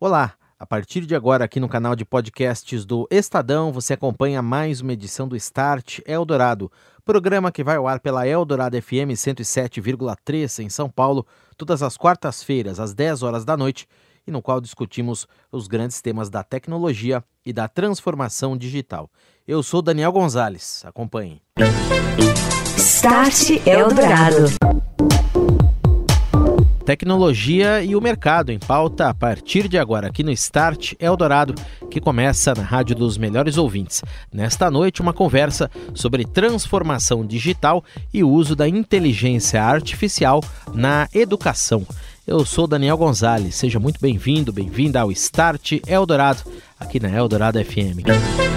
Olá! A partir de agora, aqui no canal de podcasts do Estadão, você acompanha mais uma edição do Start Eldorado, programa que vai ao ar pela Eldorado FM 107,3 em São Paulo, todas as quartas-feiras, às 10 horas da noite, e no qual discutimos os grandes temas da tecnologia e da transformação digital. Eu sou Daniel Gonzalez, acompanhe. Start Eldorado tecnologia e o mercado em pauta a partir de agora aqui no Start Eldorado, que começa na Rádio dos Melhores Ouvintes. Nesta noite, uma conversa sobre transformação digital e o uso da inteligência artificial na educação. Eu sou Daniel Gonzalez, seja muito bem-vindo, bem-vinda ao Start Eldorado, aqui na Eldorado FM.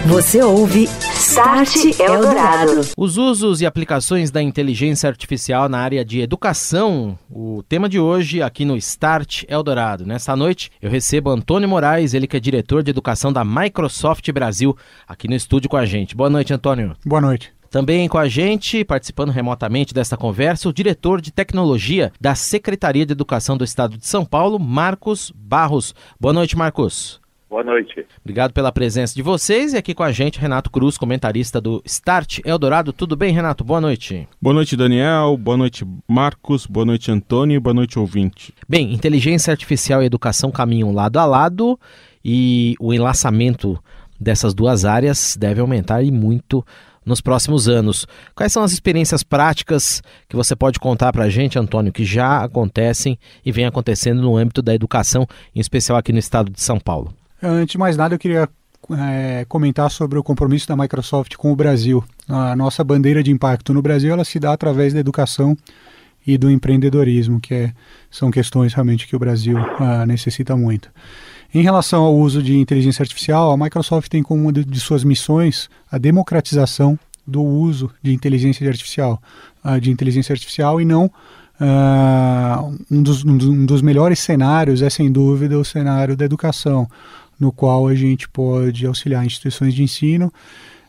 Você ouve Start Eldorado. Os usos e aplicações da inteligência artificial na área de educação, o tema de hoje aqui no Start Eldorado. Nesta noite eu recebo Antônio Moraes, ele que é diretor de educação da Microsoft Brasil, aqui no estúdio com a gente. Boa noite, Antônio. Boa noite. Também com a gente, participando remotamente desta conversa, o diretor de tecnologia da Secretaria de Educação do Estado de São Paulo, Marcos Barros. Boa noite, Marcos. Boa noite. Obrigado pela presença de vocês e aqui com a gente Renato Cruz, comentarista do Start Eldorado. Tudo bem, Renato? Boa noite. Boa noite, Daniel. Boa noite, Marcos. Boa noite, Antônio. Boa noite, ouvinte. Bem, inteligência artificial e educação caminham lado a lado e o enlaçamento dessas duas áreas deve aumentar e muito nos próximos anos. Quais são as experiências práticas que você pode contar para a gente, Antônio, que já acontecem e vem acontecendo no âmbito da educação, em especial aqui no estado de São Paulo? Antes de mais nada, eu queria é, comentar sobre o compromisso da Microsoft com o Brasil. A nossa bandeira de impacto no Brasil ela se dá através da educação e do empreendedorismo, que é, são questões realmente que o Brasil uh, necessita muito. Em relação ao uso de inteligência artificial, a Microsoft tem como uma de suas missões a democratização do uso de inteligência artificial, uh, de inteligência artificial e não uh, um, dos, um dos melhores cenários é sem dúvida o cenário da educação, no qual a gente pode auxiliar instituições de ensino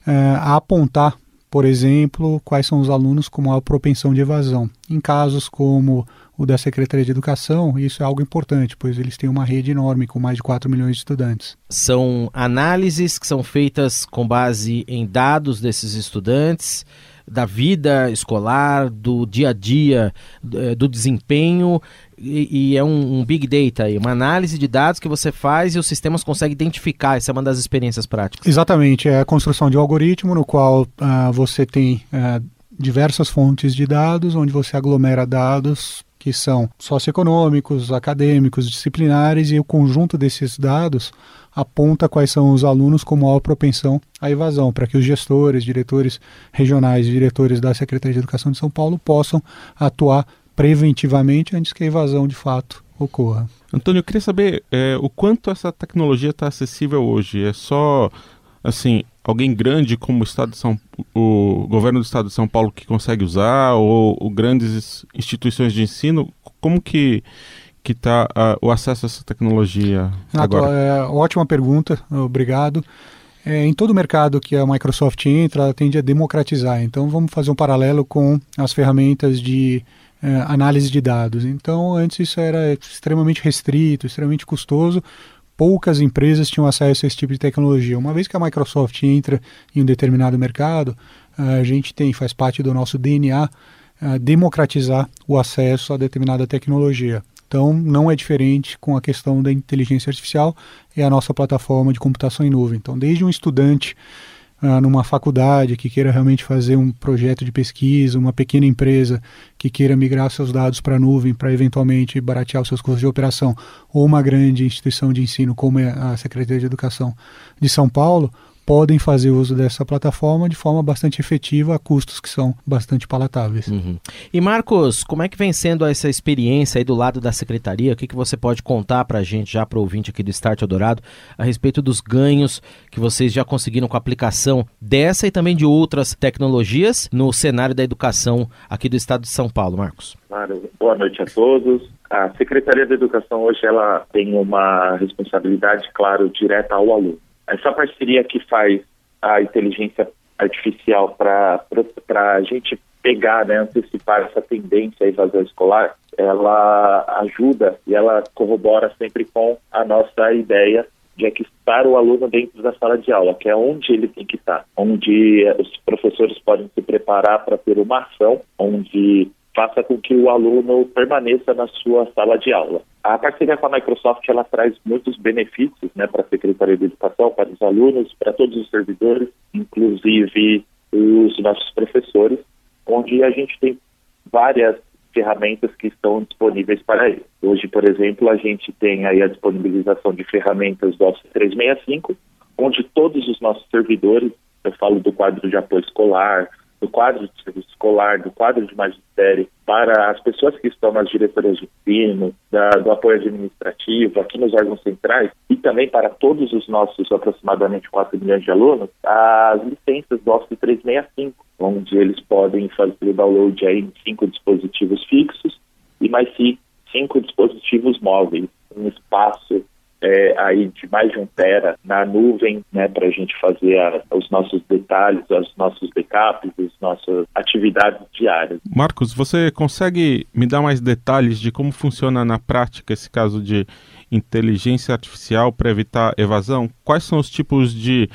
uh, a apontar, por exemplo, quais são os alunos com maior propensão de evasão. Em casos como o da Secretaria de Educação, isso é algo importante, pois eles têm uma rede enorme com mais de 4 milhões de estudantes. São análises que são feitas com base em dados desses estudantes, da vida escolar, do dia a dia, eh, do desempenho, e, e é um, um, big data, uma análise de dados que você faz e os sistemas conseguem identificar. Essa é uma das experiências práticas. Exatamente, é a construção de um algoritmo no qual uh, você tem uh, diversas fontes de dados, onde você aglomera dados que são socioeconômicos, acadêmicos, disciplinares, e o conjunto desses dados aponta quais são os alunos com maior propensão à evasão, para que os gestores, diretores regionais e diretores da Secretaria de Educação de São Paulo possam atuar preventivamente antes que a evasão de fato ocorra. Antônio, eu queria saber é, o quanto essa tecnologia está acessível hoje. É só assim alguém grande como o Estado de São o governo do Estado de São Paulo que consegue usar ou, ou grandes instituições de ensino? Como que que está uh, o acesso a essa tecnologia Renato, agora? É, ótima pergunta, obrigado. É, em todo o mercado que a Microsoft entra, ela tende a democratizar. Então, vamos fazer um paralelo com as ferramentas de é, análise de dados. Então, antes isso era extremamente restrito, extremamente custoso. Poucas empresas tinham acesso a esse tipo de tecnologia. Uma vez que a Microsoft entra em um determinado mercado, a gente tem, faz parte do nosso DNA, democratizar o acesso a determinada tecnologia. Então, não é diferente com a questão da inteligência artificial, é a nossa plataforma de computação em nuvem. Então, desde um estudante uh, numa faculdade que queira realmente fazer um projeto de pesquisa, uma pequena empresa que queira migrar seus dados para a nuvem para eventualmente baratear os seus custos de operação, ou uma grande instituição de ensino como é a Secretaria de Educação de São Paulo, podem fazer uso dessa plataforma de forma bastante efetiva a custos que são bastante palatáveis. Uhum. E Marcos, como é que vem sendo essa experiência aí do lado da secretaria? O que, que você pode contar para a gente, já para o ouvinte aqui do Start Eldorado, a respeito dos ganhos que vocês já conseguiram com a aplicação dessa e também de outras tecnologias no cenário da educação aqui do estado de São Paulo, Marcos? Claro. Boa noite a todos. A Secretaria da Educação hoje ela tem uma responsabilidade, claro, direta ao aluno. Essa parceria que faz a inteligência artificial para a gente pegar, né, antecipar essa tendência à evasão escolar, ela ajuda e ela corrobora sempre com a nossa ideia de equipar o aluno dentro da sala de aula, que é onde ele tem que estar, onde os professores podem se preparar para ter uma ação, onde faça com que o aluno permaneça na sua sala de aula. A parceria com a Microsoft ela traz muitos benefícios né, para a Secretaria de Educação, para os alunos, para todos os servidores, inclusive os nossos professores, onde a gente tem várias ferramentas que estão disponíveis para ele. Hoje, por exemplo, a gente tem aí a disponibilização de ferramentas do Office 365, onde todos os nossos servidores, eu falo do quadro de apoio escolar, do quadro de serviço escolar, do quadro de magistério, para as pessoas que estão nas diretorias de ensino, da, do apoio administrativo, aqui nos órgãos centrais, e também para todos os nossos aproximadamente 4 milhões de alunos, as licenças do Office 365, onde eles podem fazer o download aí em cinco dispositivos fixos e mais cinco dispositivos móveis, um espaço é, aí de mais de um tera na nuvem, né, para a gente fazer a, os nossos detalhes, os nossos backups, as nossas atividades diárias. Marcos, você consegue me dar mais detalhes de como funciona na prática esse caso de inteligência artificial para evitar evasão? Quais são os tipos de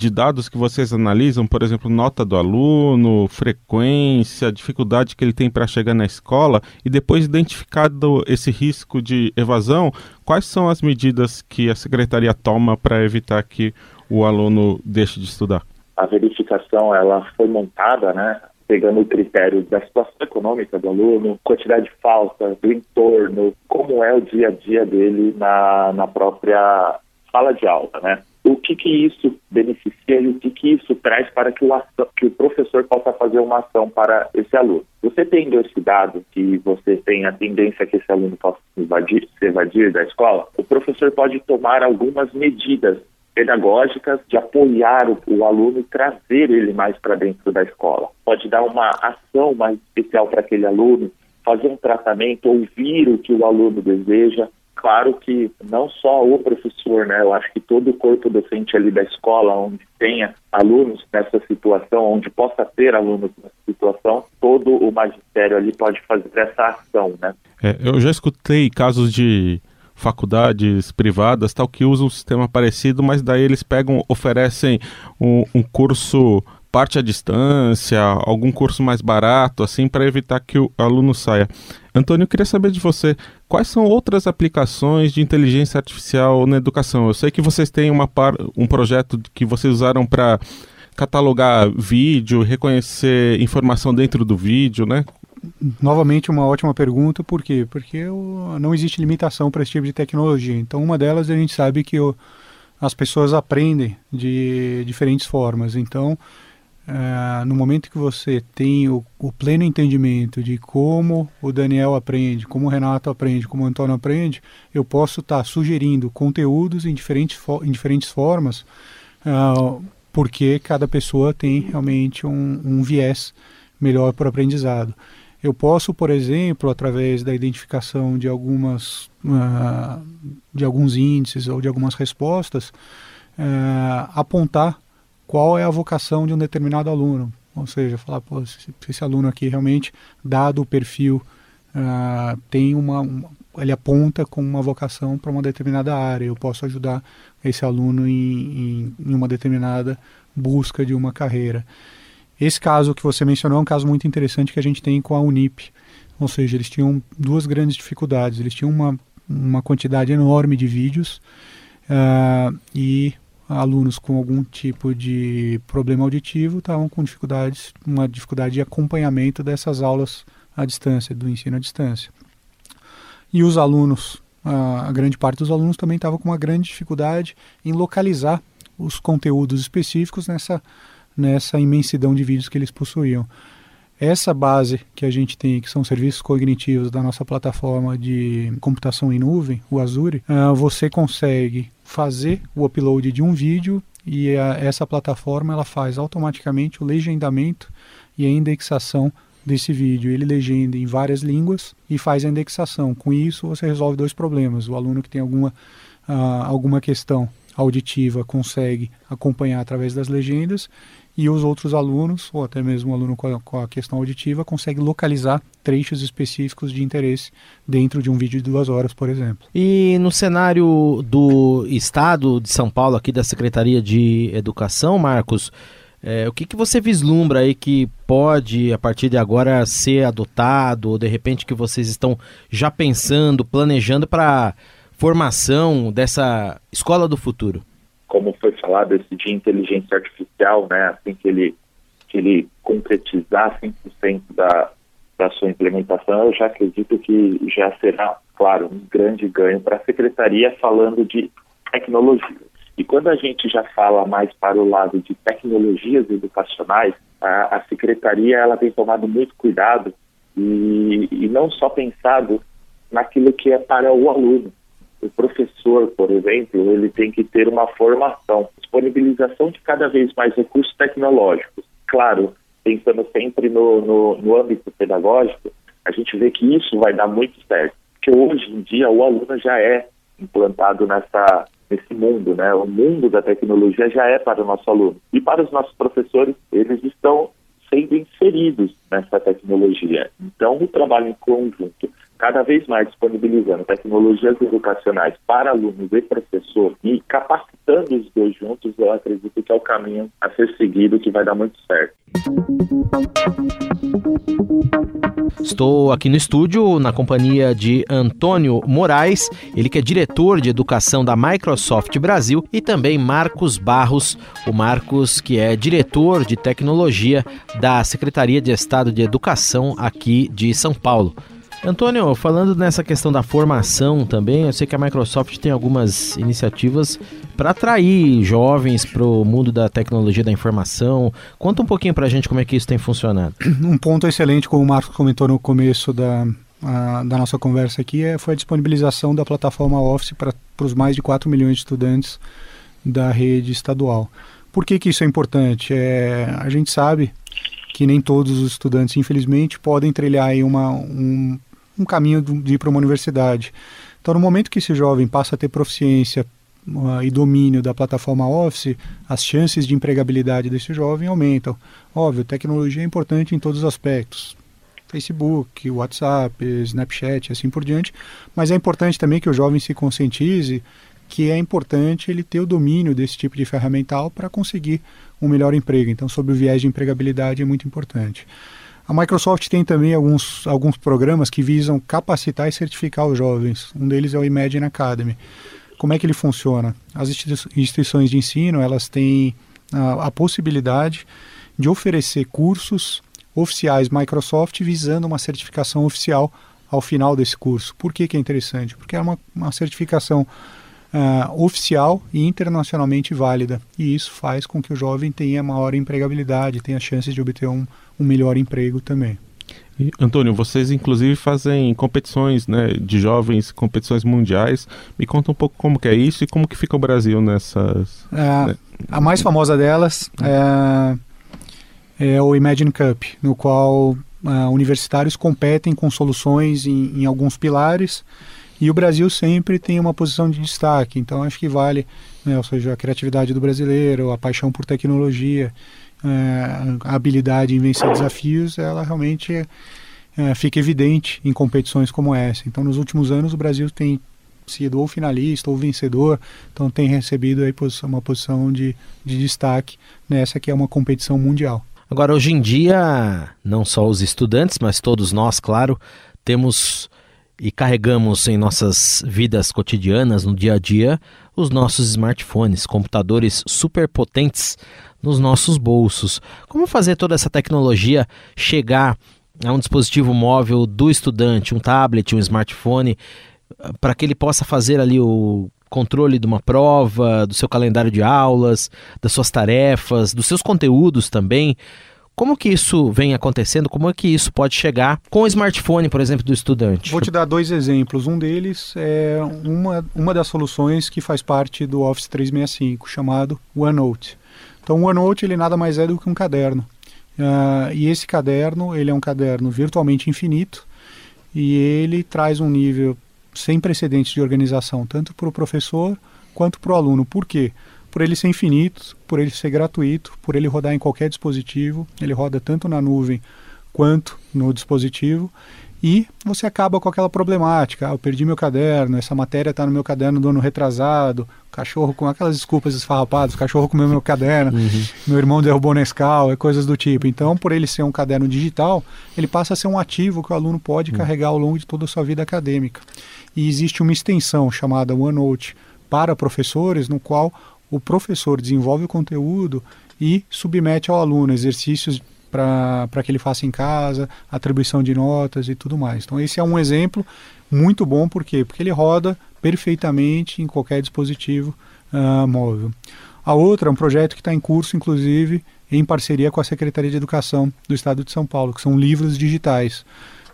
de dados que vocês analisam, por exemplo, nota do aluno, frequência, dificuldade que ele tem para chegar na escola, e depois identificado esse risco de evasão, quais são as medidas que a secretaria toma para evitar que o aluno deixe de estudar? A verificação ela foi montada, né, pegando o critério da situação econômica do aluno, quantidade de falta, do entorno, como é o dia a dia dele na, na própria sala de aula, né? O que, que isso beneficia e o que, que isso traz para que o, ação, que o professor possa fazer uma ação para esse aluno. Você tem dado que você tem a tendência que esse aluno possa se evadir, se evadir da escola, o professor pode tomar algumas medidas pedagógicas de apoiar o, o aluno e trazer ele mais para dentro da escola. Pode dar uma ação mais especial para aquele aluno, fazer um tratamento, ouvir o que o aluno deseja, claro que não só o professor, né? Eu acho que todo o corpo docente ali da escola, onde tenha alunos nessa situação, onde possa ter alunos nessa situação, todo o magistério ali pode fazer essa ação, né? É, eu já escutei casos de faculdades privadas tal que usam um sistema parecido, mas daí eles pegam, oferecem um, um curso parte à distância, algum curso mais barato, assim, para evitar que o aluno saia. Antônio, eu queria saber de você quais são outras aplicações de inteligência artificial na educação. Eu sei que vocês têm uma par, um projeto que vocês usaram para catalogar vídeo, reconhecer informação dentro do vídeo, né? Novamente uma ótima pergunta, por quê? Porque não existe limitação para esse tipo de tecnologia. Então, uma delas a gente sabe que as pessoas aprendem de diferentes formas. Então, é, no momento que você tem o, o, pleno entendimento de como o Daniel aprende, como o Renato aprende, como o Antônio aprende, eu posso estar tá sugerindo conteúdos em diferentes, em diferentes formas, uh, porque cada pessoa tem realmente um, um viés melhor para o aprendizado. Eu posso, por exemplo, através da identificação de algumas uh, de alguns índices ou de algumas respostas, apontar qual é a vocação de um determinado aluno. Ou seja, falar, pô, se esse aluno aqui realmente, dado o perfil, uh, tem uma, uma, ele aponta com uma vocação para uma determinada área. Eu posso ajudar esse aluno em, em, em uma determinada busca de uma carreira. Esse caso que você mencionou é um caso muito interessante que a gente tem com a Unip. Ou seja, eles tinham duas grandes dificuldades. Eles tinham uma, uma quantidade enorme de vídeos uh, e alunos com algum tipo de problema auditivo estavam com dificuldades, uma dificuldade de acompanhamento dessas aulas à distância, do ensino à distância. E os alunos, a, grande parte dos alunos também estava com uma grande dificuldade em localizar os conteúdos específicos nessa, nessa imensidão de vídeos que eles possuíam. Essa base que a gente tem, que são serviços cognitivos da nossa plataforma de computação em nuvem, o Azure, uh, você consegue fazer o upload de um vídeo e a, essa plataforma ela faz automaticamente o legendamento e a indexação desse vídeo. Ele legenda em várias línguas e faz a indexação. Com isso, você resolve dois problemas. O aluno que tem alguma, uh, alguma questão auditiva consegue acompanhar através das legendas e os outros alunos, ou até mesmo o aluno com a, com a, questão auditiva, consegue localizar trechos específicos de interesse dentro de um vídeo de duas horas, por exemplo. E no cenário do Estado de São Paulo, aqui da Secretaria de Educação, Marcos, é, o que, que você vislumbra aí que pode, a partir de agora, ser adotado, ou de repente que vocês estão já pensando, planejando para formação dessa escola do futuro? Como foi falado, esse de inteligência artificial, né, assim que ele, que ele concretizar 100% da, da sua implementação, eu já acredito que já será, claro, um grande ganho para a secretaria falando de tecnologia. E quando a gente já fala mais para o lado de tecnologias educacionais, a, a secretaria ela tem tomado muito cuidado e, e não só pensado naquilo que é para o aluno. O professor, por exemplo, ele tem que ter uma formação, disponibilização de cada vez mais recursos tecnológicos. Claro, pensando sempre no, no, no âmbito pedagógico, a gente vê que isso vai dar muito certo. Porque hoje em dia o aluno já é implantado nessa nesse mundo, né? O mundo da tecnologia já é para o nosso aluno. E para os nossos professores, eles estão sendo inseridos nessa tecnologia. Então, o trabalho em conjunto, cada vez mais disponibilizando tecnologias educacionais para alunos e professor e capacitando os dois juntos, eu acredito que é o caminho a ser seguido que vai dar muito certo. Estou aqui no estúdio na companhia de Antônio Moraes, ele que é diretor de educação da Microsoft Brasil, e também Marcos Barros, o Marcos que é diretor de tecnologia da Secretaria de Estado de Educação aqui de São Paulo. Antônio, falando nessa questão da formação também, eu sei que a Microsoft tem algumas iniciativas para atrair jovens para o mundo da tecnologia da informação. Conta um pouquinho para a gente como é que isso tem funcionado. Um ponto excelente, como o Marcos comentou no começo da, a, da nossa conversa aqui, é, foi a disponibilização da plataforma Office para os mais de 4 milhões de estudantes da rede estadual. Por que, que isso é importante? É, a gente sabe que nem todos os estudantes, infelizmente, podem trilhar aí uma, um, um caminho de ir para uma universidade. Então, no momento que esse jovem passa a ter proficiência uh, e domínio da plataforma Office, as chances de empregabilidade desse jovem aumentam. Óbvio, tecnologia é importante em todos os aspectos. Facebook, WhatsApp, Snapchat, assim por diante, mas é importante também que o jovem se conscientize que é importante ele ter o domínio desse tipo de ferramental para conseguir um melhor emprego. Então, sobre o viés de empregabilidade é muito importante. A Microsoft tem também alguns, alguns programas que visam capacitar e certificar os jovens. Um deles é o Imagine Academy. Como é que ele funciona? As instituições de ensino elas têm a, a possibilidade de oferecer cursos oficiais Microsoft visando uma certificação oficial ao final desse curso. Por que, que é interessante? Porque é uma, uma certificação uh, oficial e internacionalmente válida. E isso faz com que o jovem tenha maior empregabilidade, tenha chances de obter um, um melhor emprego também. E, Antônio, vocês inclusive fazem competições né, de jovens, competições mundiais. Me conta um pouco como que é isso e como que fica o Brasil nessas... É, né? A mais famosa delas é, é o Imagine Cup, no qual uh, universitários competem com soluções em, em alguns pilares e o Brasil sempre tem uma posição de destaque, então acho que vale, né, ou seja, a criatividade do brasileiro, a paixão por tecnologia, a habilidade em vencer desafios, ela realmente é, fica evidente em competições como essa. Então, nos últimos anos, o Brasil tem sido ou finalista ou vencedor, então tem recebido aí uma posição de, de destaque nessa que é uma competição mundial. Agora, hoje em dia, não só os estudantes, mas todos nós, claro, temos e carregamos em nossas vidas cotidianas, no dia a dia, os nossos smartphones, computadores superpotentes nos nossos bolsos. Como fazer toda essa tecnologia chegar a um dispositivo móvel do estudante, um tablet, um smartphone, para que ele possa fazer ali o controle de uma prova, do seu calendário de aulas, das suas tarefas, dos seus conteúdos também. Como que isso vem acontecendo? Como é que isso pode chegar com o smartphone, por exemplo, do estudante? Vou te dar dois exemplos. Um deles é uma, uma das soluções que faz parte do Office 365, chamado OneNote. Então, o OneNote ele nada mais é do que um caderno. Uh, e esse caderno ele é um caderno virtualmente infinito e ele traz um nível sem precedentes de organização, tanto para o professor quanto para o aluno. Por quê? Por ele ser infinito, por ele ser gratuito, por ele rodar em qualquer dispositivo, ele roda tanto na nuvem quanto no dispositivo e você acaba com aquela problemática. Ah, eu perdi meu caderno, essa matéria está no meu caderno do ano retrasado, cachorro com aquelas desculpas esfarrapadas, cachorro comeu meu caderno, uhum. meu irmão derrubou na escala, coisas do tipo. Então, por ele ser um caderno digital, ele passa a ser um ativo que o aluno pode uhum. carregar ao longo de toda a sua vida acadêmica. E existe uma extensão chamada OneNote para professores, no qual o professor desenvolve o conteúdo e submete ao aluno exercícios para que ele faça em casa, atribuição de notas e tudo mais. Então esse é um exemplo muito bom, por quê? Porque ele roda perfeitamente em qualquer dispositivo uh, móvel. A outra é um projeto que está em curso, inclusive, em parceria com a Secretaria de Educação do Estado de São Paulo, que são livros digitais.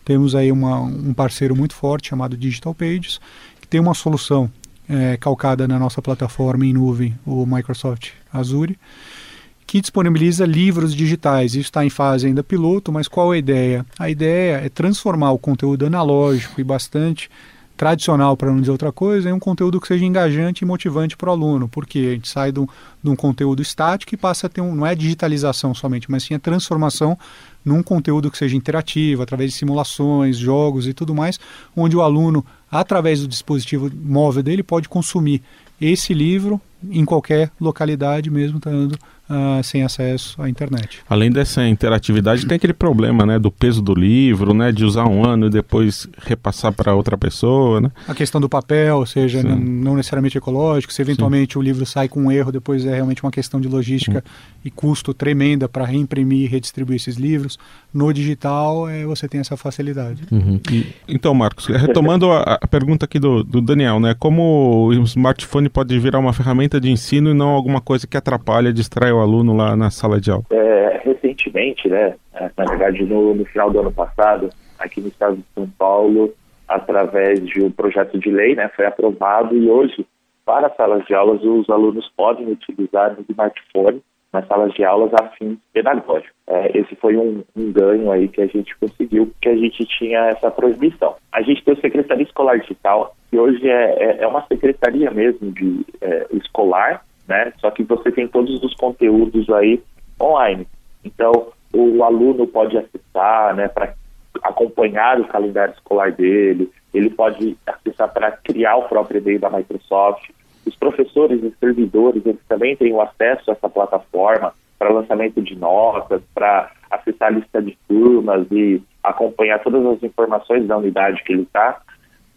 Temos aí uma, um parceiro muito forte chamado Digital Pages, que tem uma solução é, calcada na nossa plataforma em nuvem, o Microsoft Azure, que disponibiliza livros digitais. Isso está em fase ainda piloto, mas qual a ideia? A ideia é transformar o conteúdo analógico e bastante tradicional, para não dizer outra coisa, em um conteúdo que seja engajante e motivante para o aluno, porque a gente sai de um, de um, conteúdo estático e passa a ter um, não é digitalização somente, mas sim a transformação num conteúdo que seja interativo, através de simulações, jogos e tudo mais, onde o aluno, através do dispositivo móvel dele, pode consumir esse livro em qualquer localidade, mesmo estando uh, sem acesso à internet. Além dessa interatividade, tem aquele problema, né, do peso do livro, né, de usar um ano e depois repassar para outra pessoa, né? A questão do papel, ou seja, não, não, necessariamente ecológico, se eventualmente Sim. o livro sai com um erro, depois é realmente uma questão de logística uhum. e custo tremenda para reimprimir e redistribuir esses livros. No digital, é, você tem essa facilidade. Uhum. E, então, Marcos, retomando a, a, pergunta aqui do, do Daniel, né, como o smartphone pode virar uma ferramenta de ensino e não alguma coisa que atrapalha, distrai o aluno lá na sala de aula? É, recentemente, né, é, na verdade no, no, final do ano passado, aqui no estado de São Paulo, através de um projeto de lei, né, foi aprovado e hoje, para salas de aulas, os alunos podem utilizar o smartphone nas salas de aulas a fim pedagógico. É, esse foi um, um, ganho aí que a gente conseguiu, porque a gente tinha essa proibição. A gente tem o Secretaria Escolar Digital, que hoje é, é, é uma secretaria mesmo de é, escolar, né? Só que você tem todos os conteúdos aí online. Então, o aluno pode acessar, né, para acompanhar o calendário escolar dele, ele pode acessar para criar o próprio e-mail da Microsoft. Os professores e servidores, eles também têm o acesso a essa plataforma para lançamento de notas, para acessar a lista de turmas e acompanhar todas as informações da unidade que ele está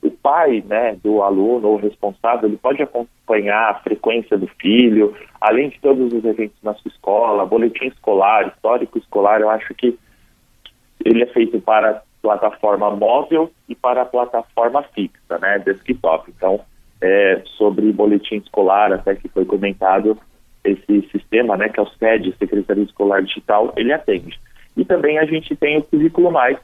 o pai né, do aluno ou responsável ele pode acompanhar a frequência do filho, além de todos os eventos na sua escola, boletim escolar, histórico escolar, eu acho que ele é feito para plataforma móvel e para plataforma fixa, né, desktop. Então, é, sobre boletim escolar, até que foi comentado, esse sistema, né, que é o SED, Secretaria Escolar Digital, ele atende. E também a gente tem o Currículo Mais,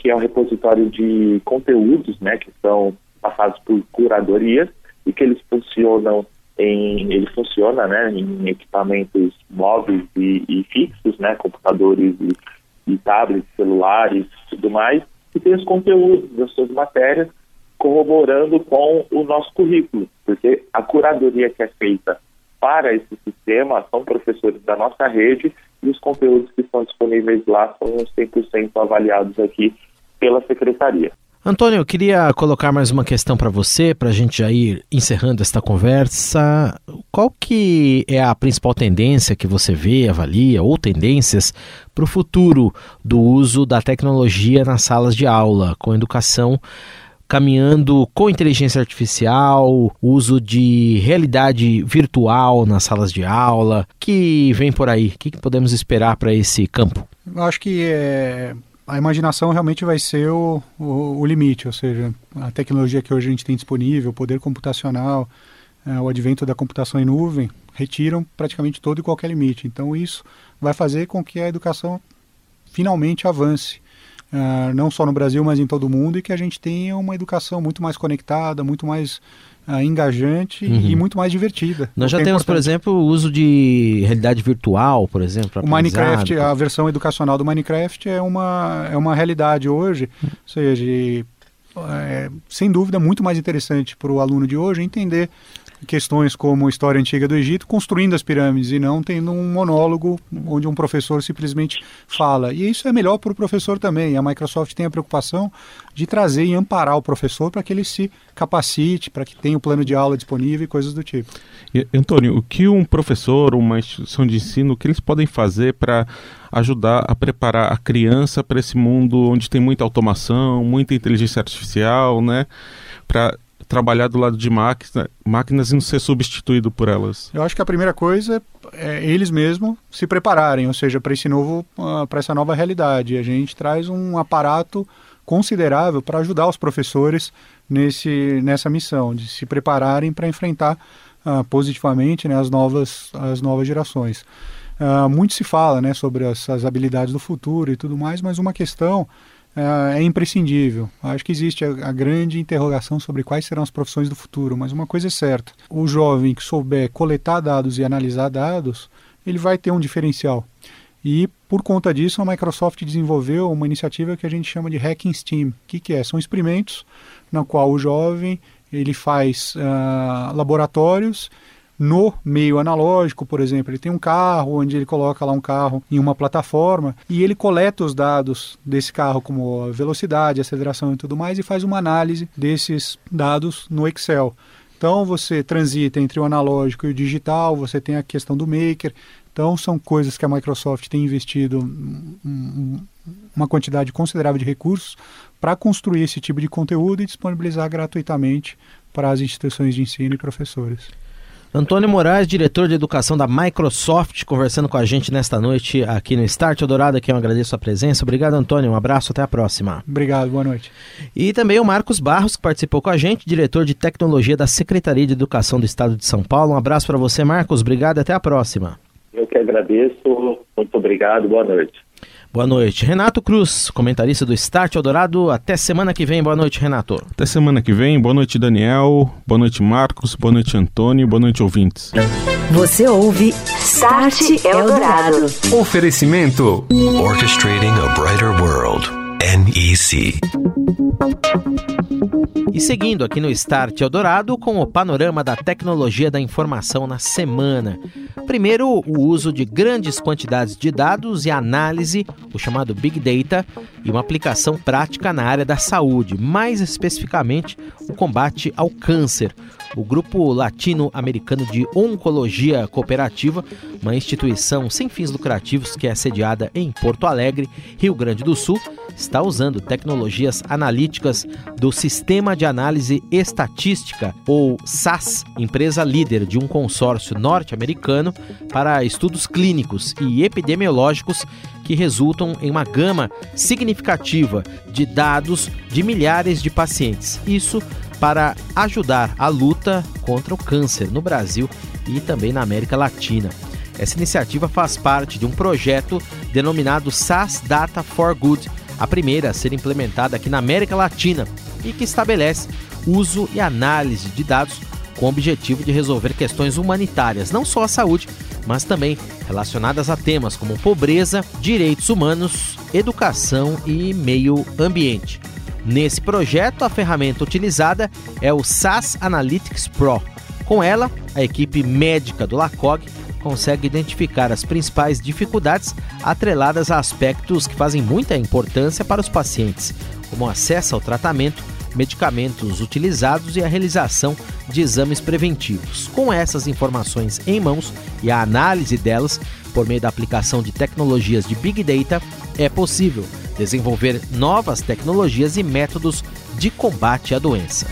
que é um repositório de conteúdos, né, que são passados por curadorias e que eles funcionam em, ele funciona, né, em equipamentos móveis e, e fixos, né, computadores e, e tablets, celulares, tudo mais, e tem os conteúdos das suas matérias corroborando com o nosso currículo, porque a curadoria que é feita para esse sistema são professores da nossa rede e os conteúdos que estão disponíveis lá são 100% avaliados aqui pela secretaria. Antônio, eu queria colocar mais uma questão para você, para a gente já ir encerrando esta conversa. Qual que é a principal tendência que você vê, avalia, ou tendências para o futuro do uso da tecnologia nas salas de aula, com educação caminhando com inteligência artificial, uso de realidade virtual nas salas de aula, que vem por aí? O que, que podemos esperar para esse campo? Eu acho que é, a imaginação realmente vai ser o, o, o, limite, ou seja, a tecnologia que hoje a gente tem disponível, o poder computacional, é, o advento da computação em nuvem, retiram praticamente todo e qualquer limite. Então isso vai fazer com que a educação finalmente avance, uh, não só no Brasil, mas em todo o mundo, e que a gente tenha uma educação muito mais conectada, muito mais uh, engajante uhum. e muito mais divertida. Nós já é temos, por exemplo, o uso de realidade virtual, por exemplo. O Minecraft, a versão educacional do Minecraft é uma, é uma realidade hoje, ou seja, é, sem dúvida muito mais interessante para o aluno de hoje entender questões como história antiga do Egito, construindo as pirâmides e não tendo um monólogo onde um professor simplesmente fala. E isso é melhor para o professor também. A Microsoft tem a preocupação de trazer e amparar o professor para que ele se capacite, para que tenha o plano de aula disponível e coisas do tipo. E, Antônio, o que um professor, uma instituição de ensino, o que eles podem fazer para ajudar a preparar a criança para esse mundo onde tem muita automação, muita inteligência artificial, né? Para trabalhar do lado de máquina, máquinas e não ser substituído por elas? Eu acho que a primeira coisa é eles mesmos se prepararem, ou seja, para esse novo, uh, para essa nova realidade. A gente traz um aparato considerável para ajudar os professores nesse, nessa missão, de se prepararem para enfrentar uh, positivamente né, as, novas, as novas gerações. Uh, muito se fala né, sobre as, as, habilidades do futuro e tudo mais, mas uma questão é imprescindível. Acho que existe a, a, grande interrogação sobre quais serão as profissões do futuro, mas uma coisa é certa: o jovem que souber coletar dados e analisar dados, ele vai ter um diferencial. E por conta disso, a Microsoft desenvolveu uma iniciativa que a gente chama de Hacking Steam. O que, que é? São experimentos na qual o jovem ele faz uh, laboratórios no meio analógico, por exemplo. Ele tem um carro onde ele coloca lá um carro em uma plataforma e ele coleta os dados desse carro, como velocidade, aceleração e tudo mais, e faz uma análise desses dados no Excel. Então você transita entre o analógico e o digital, você tem a questão do maker. Então são coisas que a Microsoft tem investido uma quantidade considerável de recursos para construir esse tipo de conteúdo e disponibilizar gratuitamente para as instituições de ensino e professores. Antônio Moraes, diretor de educação da Microsoft, conversando com a gente nesta noite aqui no Start Eldorado, aqui eu agradeço a presença. Obrigado, Antônio. Um abraço, até a próxima. Obrigado, boa noite. E também o Marcos Barros, que participou com a gente, diretor de tecnologia da Secretaria de Educação do Estado de São Paulo. Um abraço para você, Marcos. Obrigado e até a próxima. Eu que agradeço. Muito obrigado. Boa noite. Boa noite. Renato Cruz, comentarista do Start Eldorado. Até semana que vem. Boa noite, Renato. Até semana que vem. Boa noite, Daniel. Boa noite, Marcos. Boa noite, Antônio. Boa noite, ouvintes. Você ouve Start Eldorado. Oferecimento Orchestrating a Brighter World. NEC. E seguindo aqui no Start Eldorado com o panorama da tecnologia da informação na semana. Primeiro, o uso de grandes quantidades de dados e análise, o chamado Big Data, e uma aplicação prática na área da saúde, mais especificamente o combate ao câncer. O Grupo Latino-Americano de Oncologia Cooperativa, uma instituição sem fins lucrativos que é sediada em Porto Alegre, Rio Grande do Sul, está usando tecnologias analíticas do Sistema de Análise Estatística, ou SAS, empresa líder de um consórcio norte-americano para estudos clínicos e epidemiológicos que resultam em uma gama significativa de dados de milhares de pacientes. Isso para ajudar a luta contra o câncer no Brasil e também na América Latina. Essa iniciativa faz parte de um projeto denominado SAS Data for Good, a primeira a ser implementada aqui na América Latina e que estabelece uso e análise de dados com o objetivo de resolver questões humanitárias, não só a saúde, mas também relacionadas a temas como pobreza, direitos humanos, educação e meio ambiente. Nesse projeto, a ferramenta utilizada é o SAS Analytics Pro. Com ela, a equipe médica do LACOG consegue identificar as principais dificuldades atreladas a aspectos que fazem muita importância para os pacientes, como acesso ao tratamento, medicamentos utilizados e a realização de exames preventivos. Com essas informações em mãos e a análise delas por meio da aplicação de tecnologias de Big Data, é possível desenvolver novas tecnologias e métodos de combate à doença.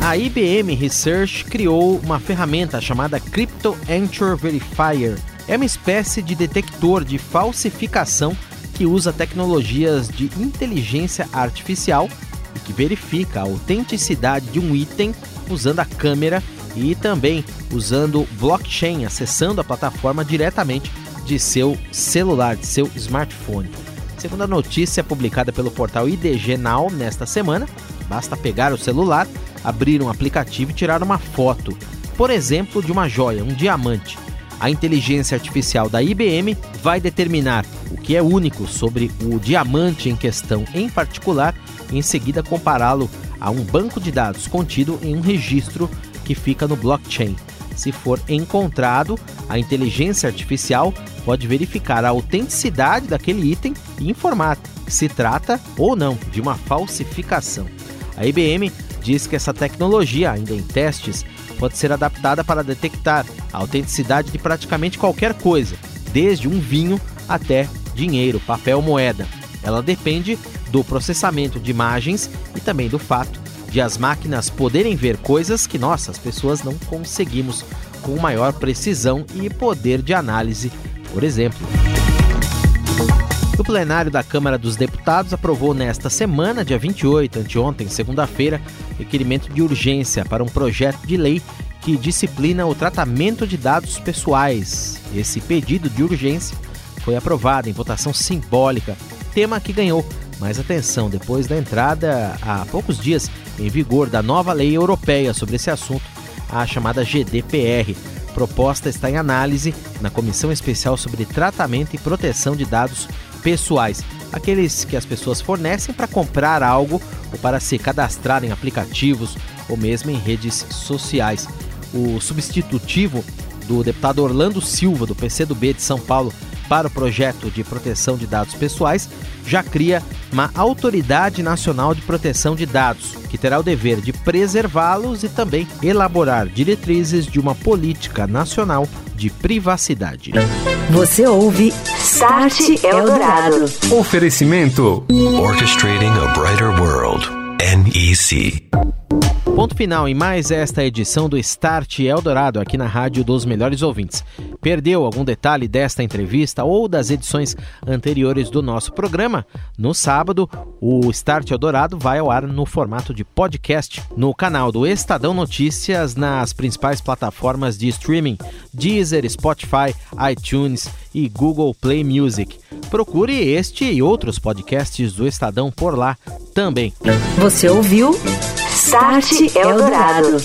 A IBM Research criou uma ferramenta chamada Crypto Entry Verifier. É uma espécie de detector de falsificação que usa tecnologias de inteligência artificial e que verifica a autenticidade de um item usando a câmera e também usando blockchain, acessando a plataforma diretamente de seu celular, de seu smartphone. Segundo a notícia publicada pelo portal IDG Now nesta semana, basta pegar o celular, abrir um aplicativo e tirar uma foto, por exemplo, de uma joia, um diamante. A inteligência artificial da IBM vai determinar o que é único sobre o diamante em questão em particular e em seguida compará-lo a um banco de dados contido em um registro que fica no blockchain. Se for encontrado, a inteligência artificial pode verificar a autenticidade daquele item e informar se trata ou não de uma falsificação. A IBM diz que essa tecnologia, ainda em testes, pode ser adaptada para detectar a autenticidade de praticamente qualquer coisa, desde um vinho até dinheiro, papel, moeda. Ela depende do processamento de imagens e também do fato de as máquinas poderem ver coisas que nós, as pessoas, não conseguimos com maior precisão e poder de análise, por exemplo. O plenário da Câmara dos Deputados aprovou nesta semana, dia 28, anteontem, segunda-feira, requerimento de urgência para um projeto de lei que disciplina o tratamento de dados pessoais. Esse pedido de urgência foi aprovado em votação simbólica, tema que ganhou mais atenção depois da entrada há poucos dias em vigor da nova lei europeia sobre esse assunto, a chamada GDPR. Proposta está em análise na Comissão Especial sobre Tratamento e Proteção de Dados Pessoais, aqueles que as pessoas fornecem para comprar algo ou para se cadastrar em aplicativos ou mesmo em redes sociais. O substitutivo do deputado Orlando Silva, do PCdoB de São Paulo, para o projeto de proteção de dados pessoais já cria uma Autoridade Nacional de Proteção de Dados, que terá o dever de preservá-los e também elaborar diretrizes de uma política nacional de privacidade. Você ouve Start Eldorado. Oferecimento Orchestrating a Brighter World. NEC. Ponto final em mais esta edição do Start Eldorado aqui na Rádio dos Melhores Ouvintes. Perdeu algum detalhe desta entrevista ou das edições anteriores do nosso programa? No sábado, o Start Eldorado vai ao ar no formato de podcast no canal do Estadão Notícias nas principais plataformas de streaming: Deezer, Spotify, iTunes e Google Play Music. Procure este e outros podcasts do Estadão por lá também. Você ouviu Start Eldorado.